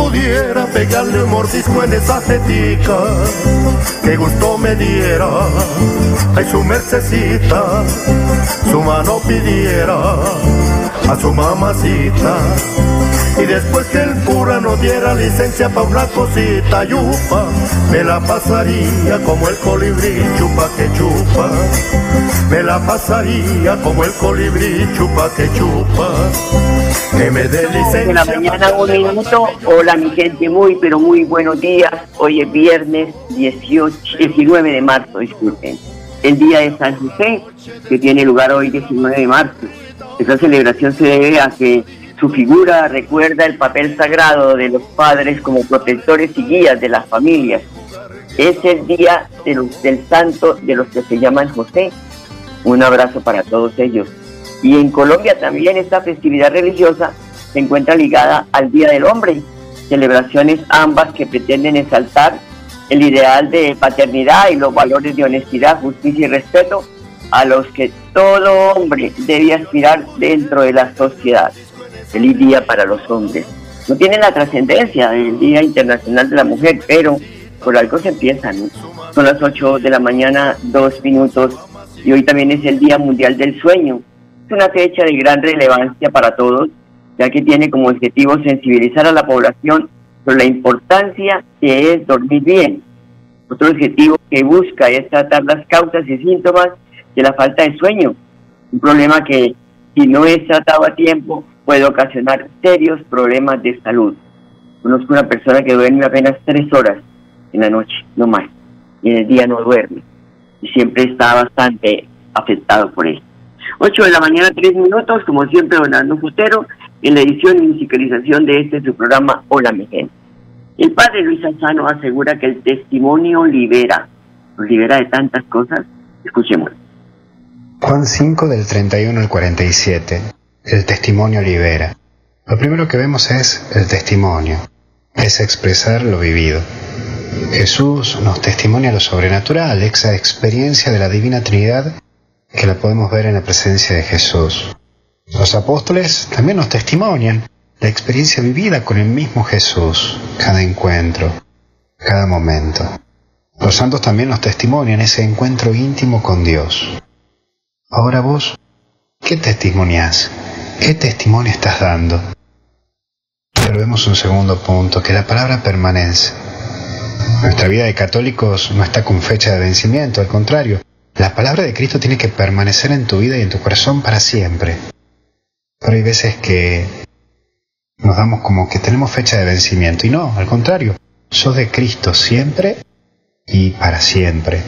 Pudiera pegarle un mordisco en esa jetica, que gusto me diera, ay su mercecita, su mano pidiera a su mamacita. Y después que el cura nos diera licencia pa' una cosita, yupa, me la pasaría como el colibrí chupa que chupa. Me la pasaría como el colibrí chupa que chupa. Que me dé de la mañana, un minuto. Hola, mi gente, muy, pero muy buenos días. Hoy es viernes 18, 19 de marzo, disculpen. El día de San José, que tiene lugar hoy 19 de marzo. Esta celebración se debe a que su figura recuerda el papel sagrado de los padres como protectores y guías de las familias. Es el día del santo de los que se llaman José. Un abrazo para todos ellos. Y en Colombia también esta festividad religiosa se encuentra ligada al Día del Hombre, celebraciones ambas que pretenden exaltar el ideal de paternidad y los valores de honestidad, justicia y respeto a los que todo hombre debe aspirar dentro de la sociedad. Feliz día para los hombres. No tiene la trascendencia del Día Internacional de la Mujer, pero por algo se empieza, ¿no? Son las 8 de la mañana, dos minutos, y hoy también es el Día Mundial del Sueño. Es una fecha de gran relevancia para todos, ya que tiene como objetivo sensibilizar a la población sobre la importancia que es dormir bien. Otro objetivo que busca es tratar las causas y síntomas de la falta de sueño, un problema que si no es tratado a tiempo puede ocasionar serios problemas de salud. Conozco una persona que duerme apenas tres horas en la noche, no más, y en el día no duerme, y siempre está bastante afectado por eso. 8 de la mañana, 3 minutos, como siempre, Donaldo Futero, en la edición y musicalización de este su programa Hola mi gente. El padre Luis Alzano asegura que el testimonio libera, nos libera de tantas cosas. Escuchemos. Juan 5 del 31 al 47. El testimonio libera. Lo primero que vemos es el testimonio. Es expresar lo vivido. Jesús nos testimonia lo sobrenatural, esa experiencia de la Divina Trinidad que la podemos ver en la presencia de Jesús. Los apóstoles también nos testimonian la experiencia vivida con el mismo Jesús, cada encuentro, cada momento. Los santos también nos testimonian ese encuentro íntimo con Dios. Ahora vos, ¿qué testimonias? ¿Qué testimonio estás dando? Pero vemos un segundo punto, que la palabra permanece. Nuestra vida de católicos no está con fecha de vencimiento, al contrario, la palabra de Cristo tiene que permanecer en tu vida y en tu corazón para siempre. Pero hay veces que nos damos como que tenemos fecha de vencimiento y no, al contrario, sos de Cristo siempre y para siempre.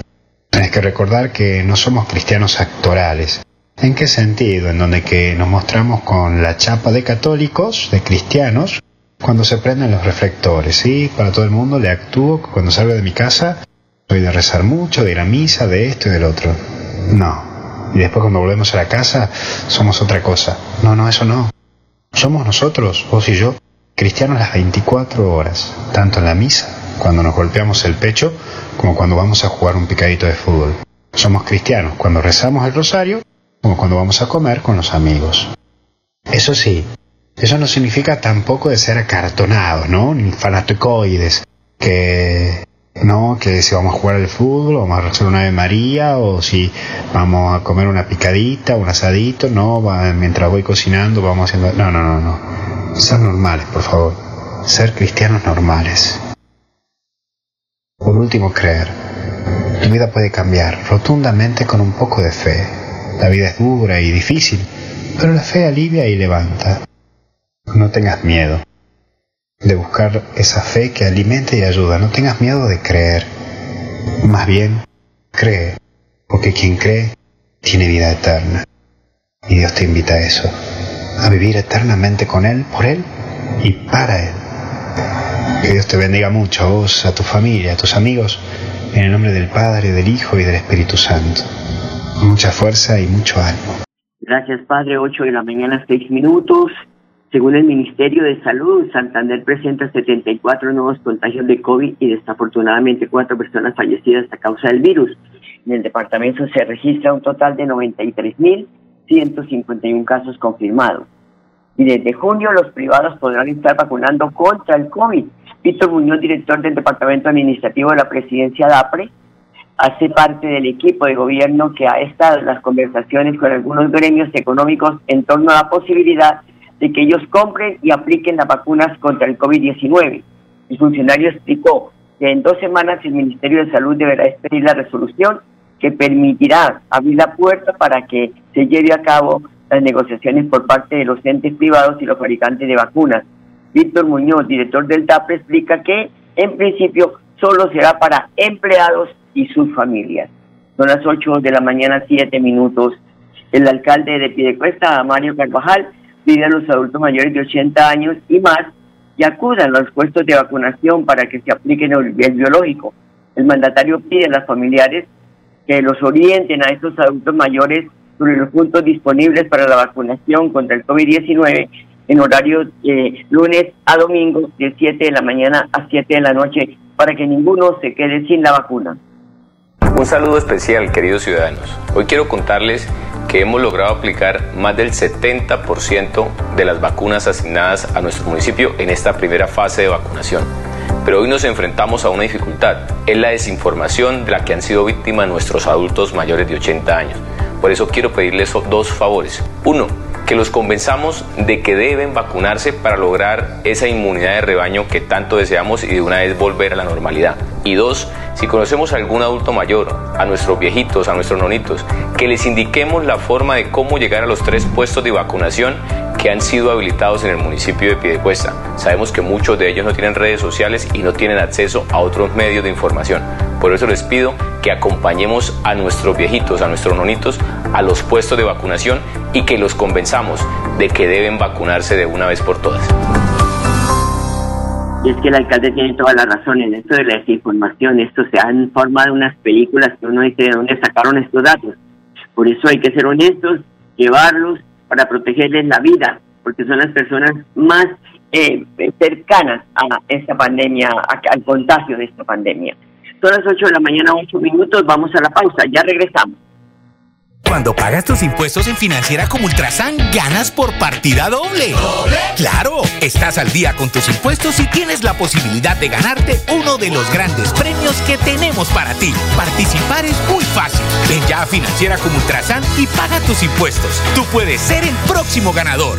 Tienes que recordar que no somos cristianos actorales. ¿En qué sentido? En donde que nos mostramos con la chapa de católicos, de cristianos, cuando se prenden los reflectores, ¿sí? Para todo el mundo le actúo cuando salgo de mi casa soy de rezar mucho, de ir a misa, de esto y del otro. No. Y después cuando volvemos a la casa somos otra cosa. No, no, eso no. Somos nosotros, vos y yo, cristianos las 24 horas, tanto en la misa, cuando nos golpeamos el pecho, como cuando vamos a jugar un picadito de fútbol. Somos cristianos cuando rezamos el rosario, como cuando vamos a comer con los amigos. Eso sí, eso no significa tampoco de ser acartonados, ¿no? Ni fanaticoides, que No, que si vamos a jugar al fútbol, vamos a hacer una Ave María, o si vamos a comer una picadita, un asadito, no, mientras voy cocinando vamos haciendo... No, no, no, no. Ser normales, por favor. Ser cristianos normales. Por último, creer. Tu vida puede cambiar rotundamente con un poco de fe. La vida es dura y difícil, pero la fe alivia y levanta. No tengas miedo de buscar esa fe que alimenta y ayuda. No tengas miedo de creer. Más bien, cree, porque quien cree tiene vida eterna. Y Dios te invita a eso, a vivir eternamente con Él, por Él y para Él. Que Dios te bendiga mucho a vos, a tu familia, a tus amigos, en el nombre del Padre, del Hijo y del Espíritu Santo. Mucha fuerza y mucho ánimo. Gracias, Padre. 8 de la mañana, 6 minutos. Según el Ministerio de Salud, Santander presenta 74 nuevos contagios de COVID y desafortunadamente cuatro personas fallecidas a causa del virus. En el departamento se registra un total de 93.151 casos confirmados. Y desde junio los privados podrán estar vacunando contra el COVID. Víctor Muñoz, director del Departamento Administrativo de la Presidencia DAPRE, hace parte del equipo de gobierno que ha estado en las conversaciones con algunos gremios económicos en torno a la posibilidad de que ellos compren y apliquen las vacunas contra el COVID-19. El funcionario explicó que en dos semanas el Ministerio de Salud deberá expedir la resolución que permitirá abrir la puerta para que se lleve a cabo las negociaciones por parte de los entes privados y los fabricantes de vacunas. Víctor Muñoz, director del TAP, explica que en principio solo será para empleados y sus familias. Son las 8 de la mañana, 7 minutos. El alcalde de Piedecuesta, Mario Carvajal, pide a los adultos mayores de 80 años y más que acudan a los puestos de vacunación para que se apliquen el, biológico. El mandatario pide a los familiares que los orienten a estos adultos mayores sobre los puntos disponibles para la vacunación contra el COVID-19 en horario de lunes a domingo de 7 de la mañana a 7 de la noche para que ninguno se quede sin la vacuna. Un saludo especial, queridos ciudadanos. Hoy quiero contarles que hemos logrado aplicar más del 70% de las vacunas asignadas a nuestro municipio en esta primera fase de vacunación. Pero hoy nos enfrentamos a una dificultad, es la desinformación de la que han sido víctimas nuestros adultos mayores de 80 años. Por eso quiero pedirles dos favores. Uno, que los convenzamos de que deben vacunarse para lograr esa inmunidad de rebaño que tanto deseamos y de una vez volver a la normalidad. Y dos, si conocemos a algún adulto mayor, a nuestros viejitos, a nuestros nonitos, que les indiquemos la forma de cómo llegar a los tres puestos de vacunación que han sido habilitados en el municipio de Piedecuesta. Sabemos que muchos de ellos no tienen redes sociales y no tienen acceso a otros medios de información. Por eso les pido que acompañemos a nuestros viejitos, a nuestros nonitos, a los puestos de vacunación y que los convenzamos de que deben vacunarse de una vez por todas. Y es que el alcalde tiene toda la razón en esto de la desinformación. Esto se han formado unas películas que uno dice de dónde sacaron estos datos. Por eso hay que ser honestos, llevarlos para protegerles la vida, porque son las personas más eh, cercanas a esta pandemia, al contagio de esta pandemia. Son las 8 de la mañana, 8 minutos, vamos a la pausa, ya regresamos. Cuando pagas tus impuestos en Financiera como Ultrasan, ganas por partida doble. ¿Doble? ¡Claro! Estás al día con tus impuestos y tienes la posibilidad de ganarte uno de los grandes premios que tenemos para ti. Participar es muy fácil. Ven ya a Financiera como Ultrasan y paga tus impuestos. Tú puedes ser el próximo ganador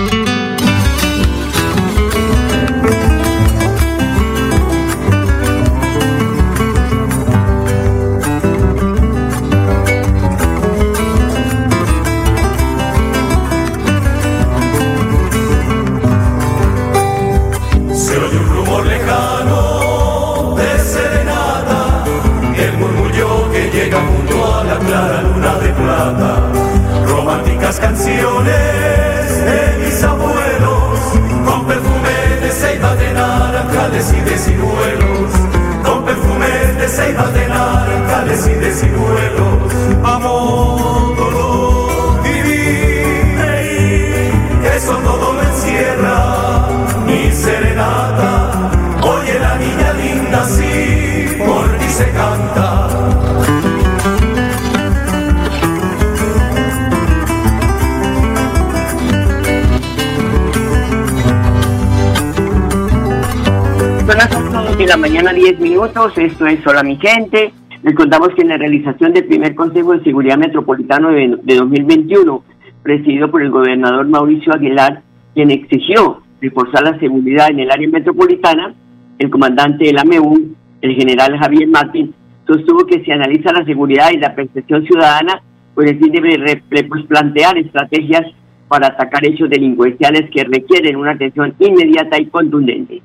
Esto es Hola mi gente. Les contamos que en la realización del primer Consejo de Seguridad Metropolitano de, de 2021, presidido por el gobernador Mauricio Aguilar, quien exigió reforzar la seguridad en el área metropolitana, el comandante de la MEU, el general Javier Martín, sostuvo que se analiza la seguridad y la percepción ciudadana con el fin de plantear estrategias para atacar hechos delincuenciales que requieren una atención inmediata y contundente.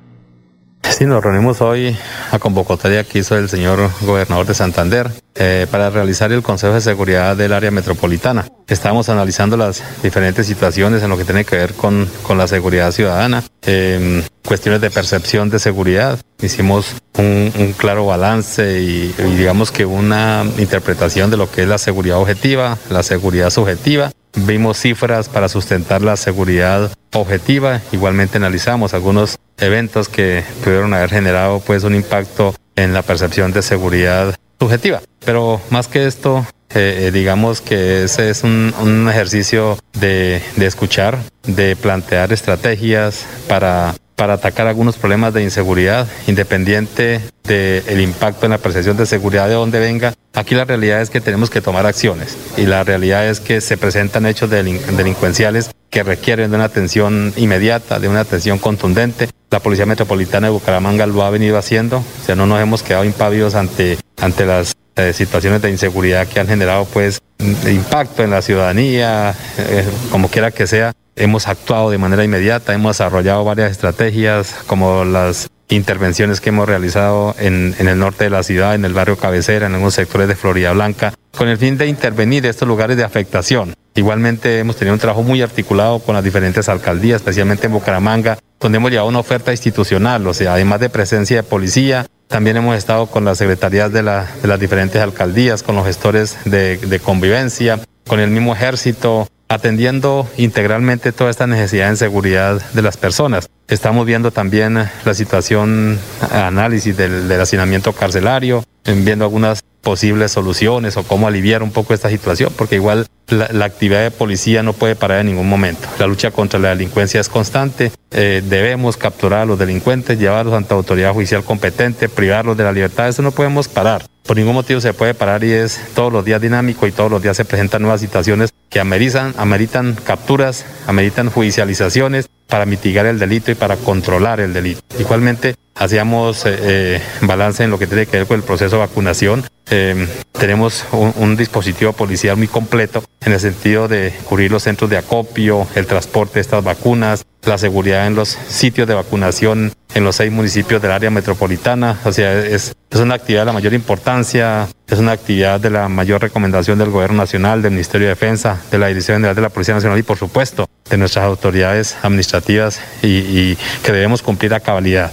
Sí, nos reunimos hoy a convocatoria que hizo el señor gobernador de Santander eh, para realizar el Consejo de Seguridad del área metropolitana. Estamos analizando las diferentes situaciones en lo que tiene que ver con, con la seguridad ciudadana, eh, cuestiones de percepción de seguridad. Hicimos un, un claro balance y, y digamos que una interpretación de lo que es la seguridad objetiva, la seguridad subjetiva Vimos cifras para sustentar la seguridad objetiva. Igualmente analizamos algunos eventos que pudieron haber generado pues un impacto en la percepción de seguridad subjetiva. Pero más que esto, eh, eh, digamos que ese es un, ejercicio de escuchar, de plantear estrategias para para atacar algunos problemas de inseguridad, independiente del impacto en la percepción de seguridad de donde venga. Aquí la realidad es que tenemos que tomar acciones y la realidad es que se presentan hechos delincuenciales que requieren de una atención inmediata, de una atención contundente. La Policía Metropolitana de Bucaramanga lo ha venido haciendo, o sea, no nos hemos quedado impávidos ante, ante las eh, situaciones de inseguridad que han generado pues impacto en la ciudadanía, eh, como quiera que sea, hemos actuado de manera inmediata, hemos desarrollado varias estrategias como las intervenciones que hemos realizado en, el norte de la ciudad, en el barrio Cabecera, en algunos sectores de Florida Blanca, con el fin de intervenir en estos lugares de afectación. Igualmente hemos tenido un trabajo muy articulado con las diferentes alcaldías, especialmente en Bucaramanga, donde hemos llevado una oferta institucional, o sea, además de presencia de policía, también hemos estado con las secretarías de, la, de las diferentes alcaldías, con los gestores de convivencia, con el mismo ejército, atendiendo integralmente toda esta necesidad en seguridad de las personas. Estamos viendo también la situación, análisis del, del hacinamiento carcelario, viendo algunas posibles soluciones o cómo aliviar un poco esta situación, porque igual la, actividad de policía no puede parar en ningún momento. La lucha contra la delincuencia es constante, eh, debemos capturar a los delincuentes, llevarlos ante autoridad judicial competente, privarlos de la libertad, eso no podemos parar. Por ningún motivo se puede parar y es todos los días dinámico y todos los días se presentan nuevas situaciones que ameritan, ameritan capturas, ameritan judicializaciones para mitigar el delito y para controlar el delito. Igualmente, hacíamos eh, eh, balance en lo que tiene que ver con el proceso de vacunación. Eh, tenemos un, un, dispositivo policial muy completo en el sentido de cubrir los centros de acopio, el transporte de estas vacunas, la seguridad en los sitios de vacunación en los seis municipios del área metropolitana. O sea, es, es una actividad de la mayor importancia, es una actividad de la mayor recomendación del Gobierno Nacional, del Ministerio de Defensa, de la Dirección General de la Policía Nacional y, por supuesto, de nuestras autoridades administrativas y, que debemos cumplir a cabalidad.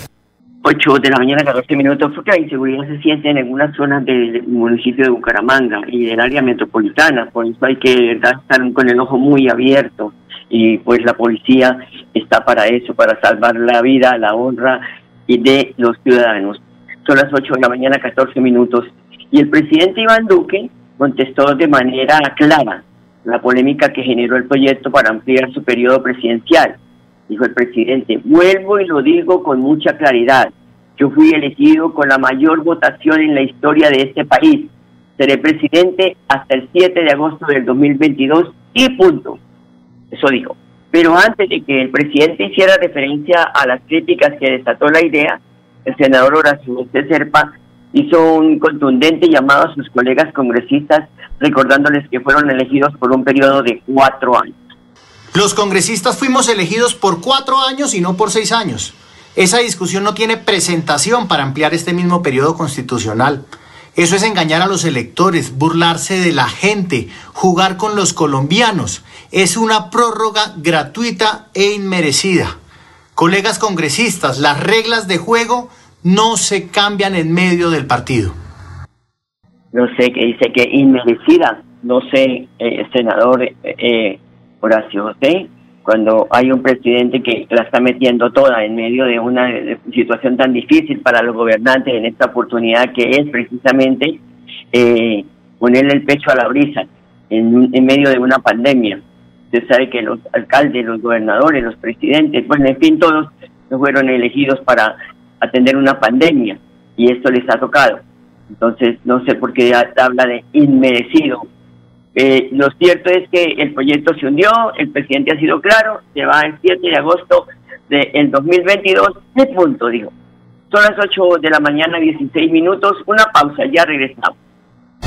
8 de la mañana, 14 minutos, porque la inseguridad se siente en algunas zonas del municipio de Bucaramanga y del área metropolitana, por eso hay que estar con el ojo muy abierto y pues la policía está para eso, para salvar la vida, la honra y de los ciudadanos. Son las 8 de la mañana, 14 minutos, y el presidente Iván Duque contestó de manera clara la polémica que generó el proyecto para ampliar su periodo presidencial dijo el presidente, vuelvo y lo digo con mucha claridad. Yo fui elegido con la mayor votación en la historia de este país. Seré presidente hasta el 7 de agosto del 2022 y punto. Eso dijo. Pero antes de que el presidente hiciera referencia a las críticas que desató la idea, el senador Horacio Serpa hizo un contundente llamado a sus colegas congresistas recordándoles que fueron elegidos por un periodo de cuatro años. Los congresistas fuimos elegidos por cuatro años y no por seis años. Esa discusión no tiene presentación para ampliar este mismo periodo constitucional. Eso es engañar a los electores, burlarse de la gente, jugar con los colombianos. Es una prórroga gratuita e inmerecida. Colegas congresistas, las reglas de juego no se cambian en medio del partido. No sé qué dice que inmerecida. No sé, eh, senador, eh, eh Horacio José, cuando hay un presidente que la está metiendo toda en medio de una situación tan difícil para los gobernantes en esta oportunidad que es precisamente eh, ponerle el pecho a la brisa en medio de una pandemia. Usted sabe que los alcaldes, los gobernadores, los presidentes, bueno, en fin, todos fueron elegidos para atender una pandemia y esto les ha tocado. Entonces, no sé por qué habla de inmerecido. Eh, lo cierto es que el proyecto se hundió, el presidente ha sido claro, se va el 7 de agosto del 2022, de punto, digo. Son las 8 de la mañana, 16 minutos, una pausa, ya regresamos.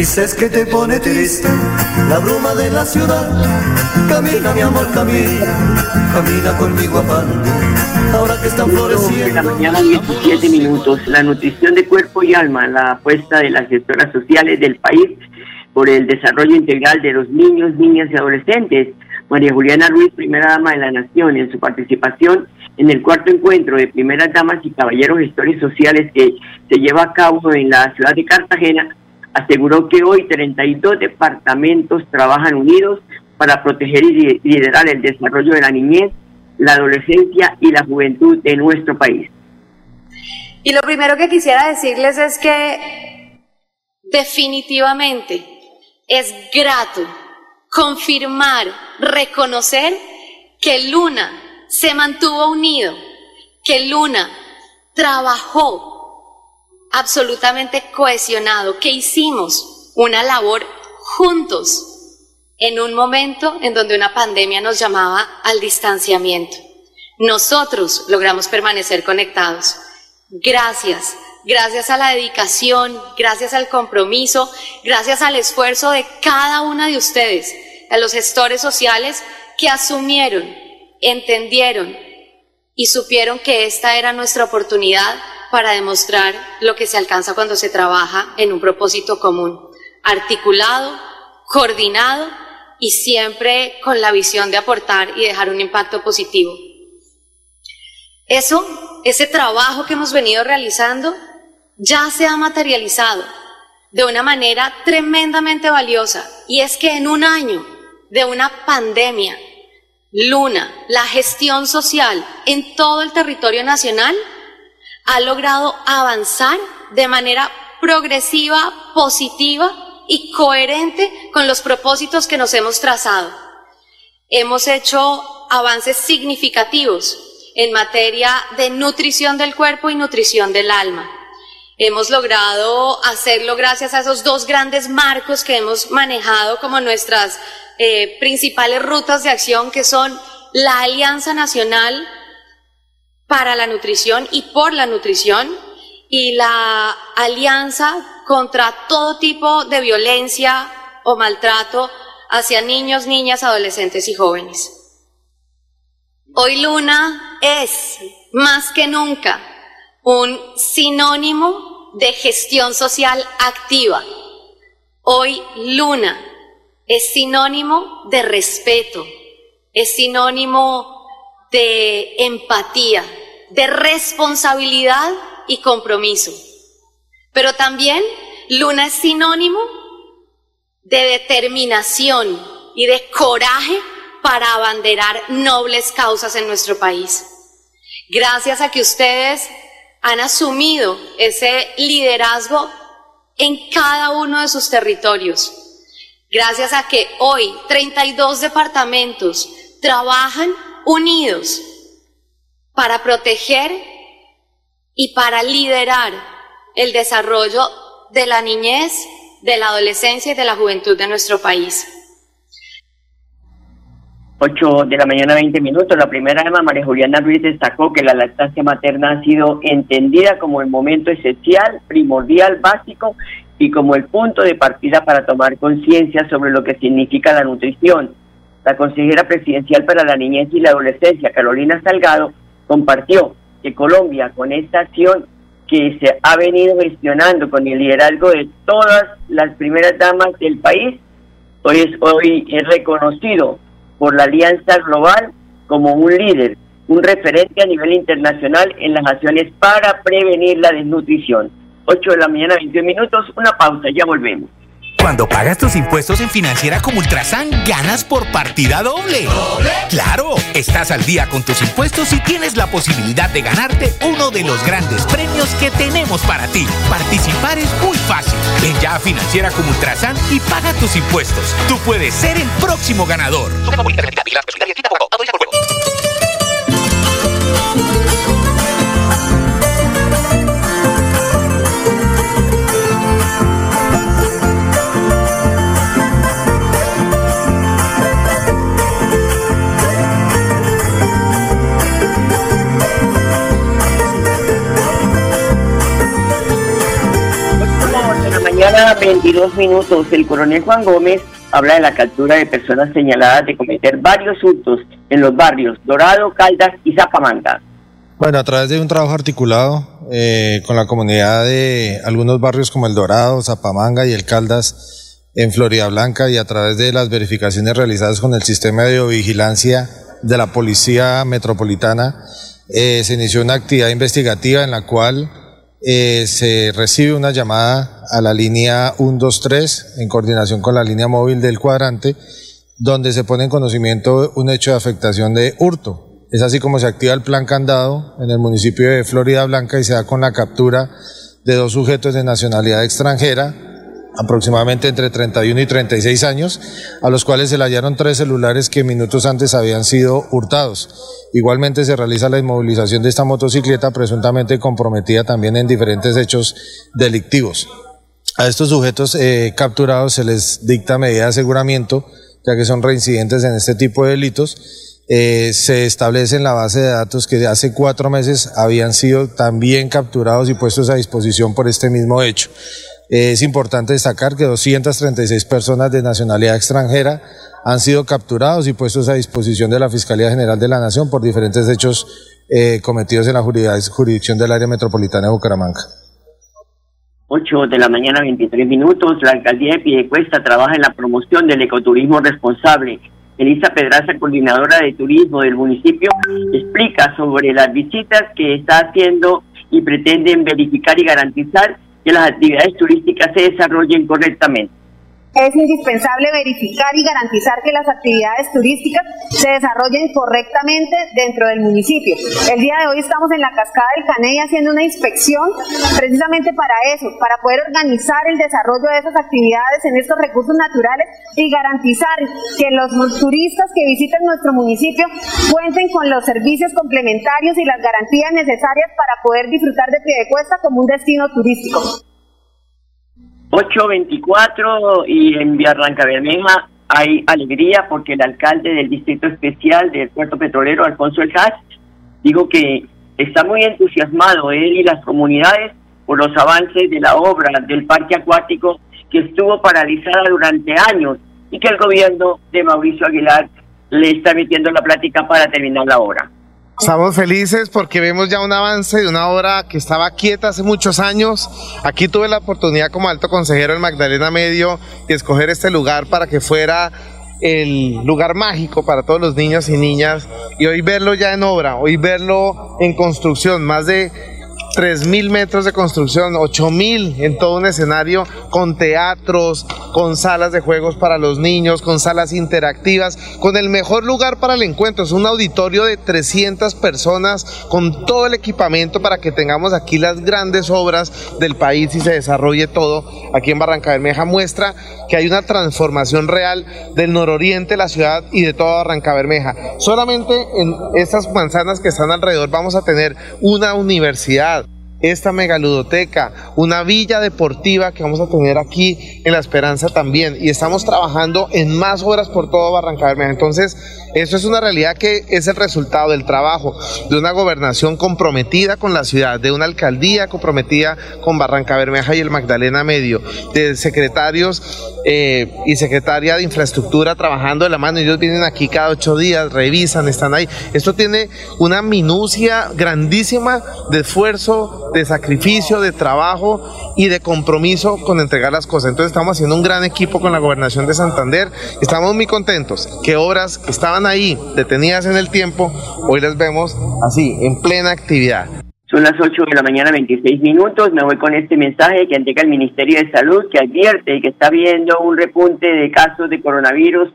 Dices que te pone triste la bruma de la ciudad. Camina, mi amor, camina, camina conmigo a Ahora que están floreciendo. De la mañana, 17 minutos. La nutrición de cuerpo y alma, la apuesta de las gestoras sociales del país por el desarrollo integral de los niños, niñas y adolescentes. María Juliana Ruiz, primera dama de la Nación, en su participación en el cuarto encuentro de primeras damas y caballeros gestores sociales que se lleva a cabo en la ciudad de Cartagena, aseguró que hoy 32 departamentos trabajan unidos para proteger y liderar el desarrollo de la niñez, la adolescencia y la juventud de nuestro país. Y lo primero que quisiera decirles es que definitivamente es grato confirmar, reconocer que Luna se mantuvo unido, que Luna trabajó absolutamente cohesionado, que hicimos una labor juntos en un momento en donde una pandemia nos llamaba al distanciamiento. Nosotros logramos permanecer conectados. Gracias, gracias a la dedicación, gracias al compromiso, gracias al esfuerzo de cada una de ustedes, a los gestores sociales que asumieron, entendieron y supieron que esta era nuestra oportunidad para demostrar lo que se alcanza cuando se trabaja en un propósito común, articulado, coordinado y siempre con la visión de aportar y dejar un impacto positivo. Eso, ese trabajo que hemos venido realizando, ya se ha materializado de una manera tremendamente valiosa y es que en un año de una pandemia, Luna, la gestión social en todo el territorio nacional, ha logrado avanzar de manera progresiva, positiva y coherente con los propósitos que nos hemos trazado. Hemos hecho avances significativos en materia de nutrición del cuerpo y nutrición del alma. Hemos logrado hacerlo gracias a esos dos grandes marcos que hemos manejado como nuestras eh, principales rutas de acción, que son la Alianza Nacional para la nutrición y por la nutrición y la alianza contra todo tipo de violencia o maltrato hacia niños, niñas, adolescentes y jóvenes. Hoy Luna es más que nunca un sinónimo de gestión social activa. Hoy Luna es sinónimo de respeto, es sinónimo de empatía, de responsabilidad y compromiso. Pero también Luna es sinónimo de determinación y de coraje para abanderar nobles causas en nuestro país. Gracias a que ustedes han asumido ese liderazgo en cada uno de sus territorios. Gracias a que hoy 32 departamentos trabajan unidos para proteger y para liderar el desarrollo de la niñez, de la adolescencia y de la juventud de nuestro país. 8 de la mañana, 20 minutos. La primera dama, María Juliana Ruiz, destacó que la lactancia materna ha sido entendida como el momento esencial, primordial, básico y como el punto de partida para tomar conciencia sobre lo que significa la nutrición. La consejera presidencial para la niñez y la adolescencia, Carolina Salgado, compartió que Colombia, con esta acción que se ha venido gestionando con el liderazgo de todas las primeras damas del país, hoy es, hoy es reconocido por la Alianza Global como un líder, un referente a nivel internacional en las acciones para prevenir la desnutrición. 8 de la mañana, 21 minutos, una pausa, ya volvemos. Cuando pagas tus impuestos en Financiera como Ultrasan, ganas por partida doble. Claro, estás al día con tus impuestos y tienes la posibilidad de ganarte uno de los grandes premios que tenemos para ti. Participar es muy fácil. Ven ya a Financiera como Ultrasan y paga tus impuestos. Tú puedes ser el próximo ganador. Mañana, 22 minutos, el coronel Juan Gómez habla de la captura de personas señaladas de cometer varios hurtos en los barrios Dorado, Caldas y Zapamanga. Bueno, a través de un trabajo articulado eh, con la comunidad de algunos barrios como el Dorado, Zapamanga y el Caldas en Florida Blanca y a través de las verificaciones realizadas con el sistema de vigilancia de la Policía Metropolitana, eh, se inició una actividad investigativa en la cual eh, se recibe una llamada a la línea 123 en coordinación con la línea móvil del cuadrante, donde se pone en conocimiento un hecho de afectación de hurto. Es así como se activa el plan candado en el municipio de Florida Blanca y se da con la captura de dos sujetos de nacionalidad extranjera, aproximadamente entre 31 y 36 años, a los cuales se le hallaron tres celulares que minutos antes habían sido hurtados. Igualmente se realiza la inmovilización de esta motocicleta presuntamente comprometida también en diferentes hechos delictivos. A estos sujetos eh, capturados se les dicta medida de aseguramiento, ya que son reincidentes en este tipo de delitos. Eh, se establece en la base de datos que hace cuatro meses habían sido también capturados y puestos a disposición por este mismo hecho. Es importante destacar que 236 personas de nacionalidad extranjera han sido capturados y puestos a disposición de la Fiscalía General de la Nación por diferentes hechos eh, cometidos en la jurisdicción del área metropolitana de Bucaramanga. 8 de la mañana, 23 minutos. La alcaldía de Piedecuesta trabaja en la promoción del ecoturismo responsable. Elisa Pedraza, coordinadora de turismo del municipio, explica sobre las visitas que está haciendo y pretenden verificar y garantizar que las actividades turísticas se desarrollen correctamente. Es indispensable verificar y garantizar que las actividades turísticas se desarrollen correctamente dentro del municipio. El día de hoy estamos en la cascada del Caney haciendo una inspección precisamente para eso, para poder organizar el desarrollo de esas actividades en estos recursos naturales y garantizar que los turistas que visiten nuestro municipio cuenten con los servicios complementarios y las garantías necesarias para poder disfrutar de Piedecuesta como un destino turístico. 824 y en Villarranca Bermeja hay alegría porque el alcalde del Distrito Especial del Puerto Petrolero, Alfonso El Haz, dijo que está muy entusiasmado él y las comunidades por los avances de la obra del parque acuático que estuvo paralizada durante años y que el gobierno de Mauricio Aguilar le está metiendo la plática para terminar la obra. Estamos felices porque vemos ya un avance de una obra que estaba quieta hace muchos años. Aquí tuve la oportunidad como alto consejero en Magdalena Medio de escoger este lugar para que fuera el lugar mágico para todos los niños y niñas y hoy verlo ya en obra, hoy verlo en construcción, más de 3.000 metros de construcción, 8.000 en todo un escenario con teatros, con salas de juegos para los niños, con salas interactivas, con el mejor lugar para el encuentro. Es un auditorio de 300 personas con todo el equipamiento para que tengamos aquí las grandes obras del país y se desarrolle todo. Aquí en Barranca Bermeja muestra que hay una transformación real del nororiente la ciudad y de toda Barranca Bermeja. Solamente en estas manzanas que están alrededor vamos a tener una universidad esta megaludoteca, una villa deportiva que vamos a tener aquí en La Esperanza también. Y estamos trabajando en más obras por todo Barranca Bermeja. Entonces, eso es una realidad que es el resultado del trabajo de una gobernación comprometida con la ciudad, de una alcaldía comprometida con Barranca Bermeja y el Magdalena Medio, de secretarios eh, y secretaria de infraestructura trabajando de la mano. Ellos vienen aquí cada ocho días, revisan, están ahí. Esto tiene una minucia grandísima de esfuerzo, de sacrificio, de trabajo y de compromiso con entregar las cosas. Entonces estamos haciendo un gran equipo con la gobernación de Santander. Estamos muy contentos que obras que estaban ahí detenidas en el tiempo, hoy las vemos así, en plena actividad. Son las 8 de la mañana, 26 minutos. Me voy con este mensaje que entrega el Ministerio de Salud, que advierte que está habiendo un repunte de casos de coronavirus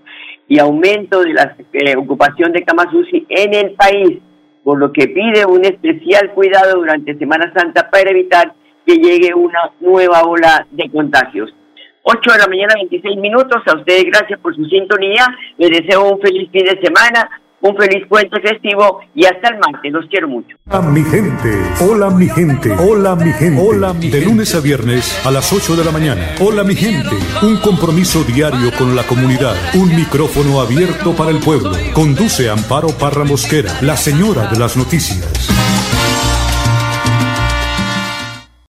y aumento de la eh, ocupación de camas UCI en el país, por lo que pide un especial cuidado durante Semana Santa para evitar que llegue una nueva ola de contagios. 8 de la mañana, 26 minutos. A ustedes gracias por su sintonía. Les deseo un feliz fin de semana un feliz puente festivo y hasta el martes. Los quiero mucho. Hola mi gente, hola mi gente, hola mi gente. Hola mi De lunes a viernes a las 8 de la mañana. Hola mi gente, un compromiso diario con la comunidad, un micrófono abierto para el pueblo. Conduce Amparo Parra Mosquera, la señora de las noticias.